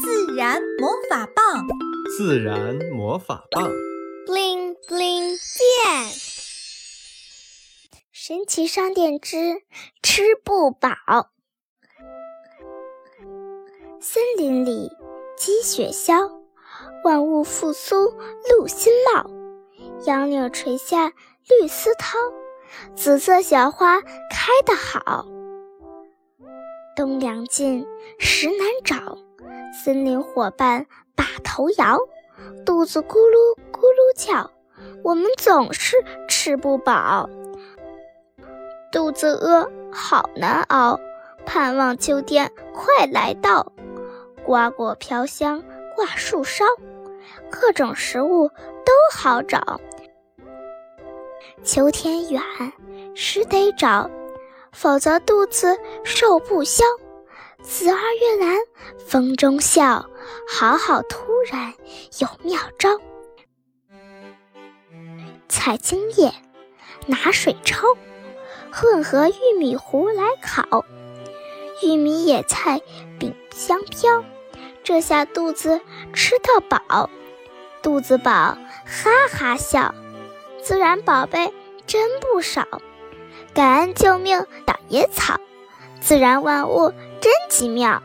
自然魔法棒，自然魔法棒，bling bling 变。神奇商店之吃不饱。森林里积雪消，万物复苏露新貌。杨柳垂下绿丝绦，紫色小花开得好。冬粮尽食难找，森林伙伴把头摇，肚子咕噜咕噜叫，我们总是吃不饱。肚子饿好难熬，盼望秋天快来到。瓜果飘香挂树梢，各种食物都好找。秋天远，时得找。否则肚子受不消。紫二月兰风中笑，好好突然有妙招。采茎叶，拿水焯，混合玉米糊来烤。玉米野菜饼香飘，这下肚子吃到饱。肚子饱，哈哈笑。自然宝贝真不少。感恩救命，打野草，自然万物真奇妙。